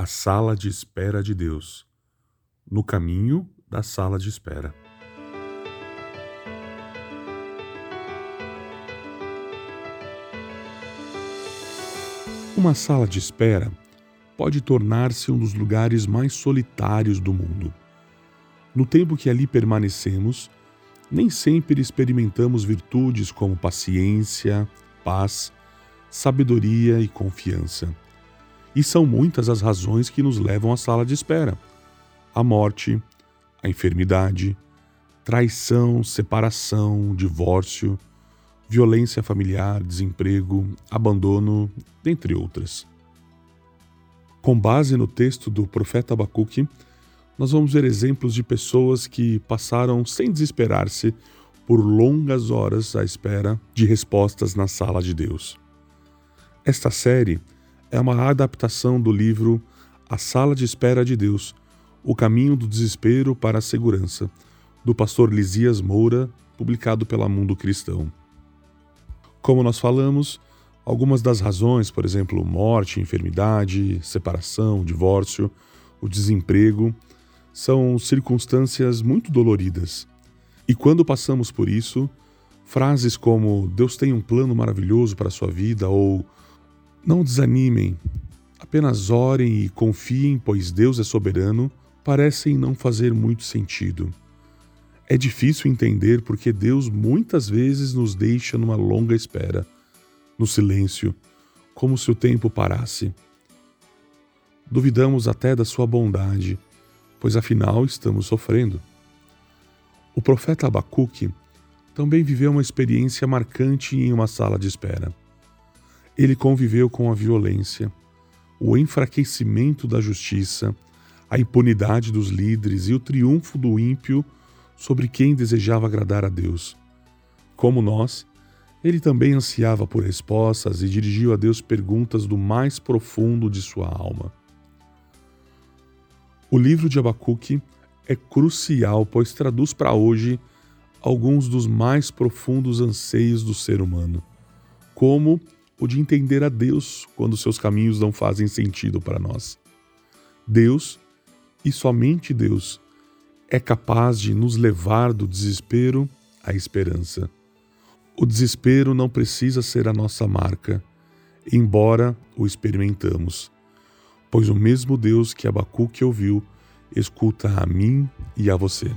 A sala de espera de Deus. No caminho da sala de espera. Uma sala de espera pode tornar-se um dos lugares mais solitários do mundo. No tempo que ali permanecemos, nem sempre experimentamos virtudes como paciência, paz, sabedoria e confiança. E são muitas as razões que nos levam à sala de espera: a morte, a enfermidade, traição, separação, divórcio, violência familiar, desemprego, abandono, dentre outras. Com base no texto do profeta Abacuque, nós vamos ver exemplos de pessoas que passaram sem desesperar-se por longas horas à espera de respostas na sala de Deus. Esta série é uma adaptação do livro A Sala de Espera de Deus O Caminho do Desespero para a Segurança, do pastor Lisias Moura, publicado pela Mundo Cristão. Como nós falamos, algumas das razões, por exemplo, morte, enfermidade, separação, divórcio, o desemprego, são circunstâncias muito doloridas. E quando passamos por isso, frases como Deus tem um plano maravilhoso para a sua vida ou não desanimem, apenas orem e confiem, pois Deus é soberano, parecem não fazer muito sentido. É difícil entender porque Deus muitas vezes nos deixa numa longa espera, no silêncio, como se o tempo parasse. Duvidamos até da sua bondade, pois afinal estamos sofrendo. O profeta Abacuque também viveu uma experiência marcante em uma sala de espera. Ele conviveu com a violência, o enfraquecimento da justiça, a impunidade dos líderes e o triunfo do ímpio sobre quem desejava agradar a Deus. Como nós, ele também ansiava por respostas e dirigiu a Deus perguntas do mais profundo de sua alma. O livro de Abacuque é crucial, pois traduz para hoje alguns dos mais profundos anseios do ser humano, como o de entender a Deus quando seus caminhos não fazem sentido para nós. Deus, e somente Deus, é capaz de nos levar do desespero à esperança. O desespero não precisa ser a nossa marca, embora o experimentamos, pois o mesmo Deus que Abacuque ouviu escuta a mim e a você.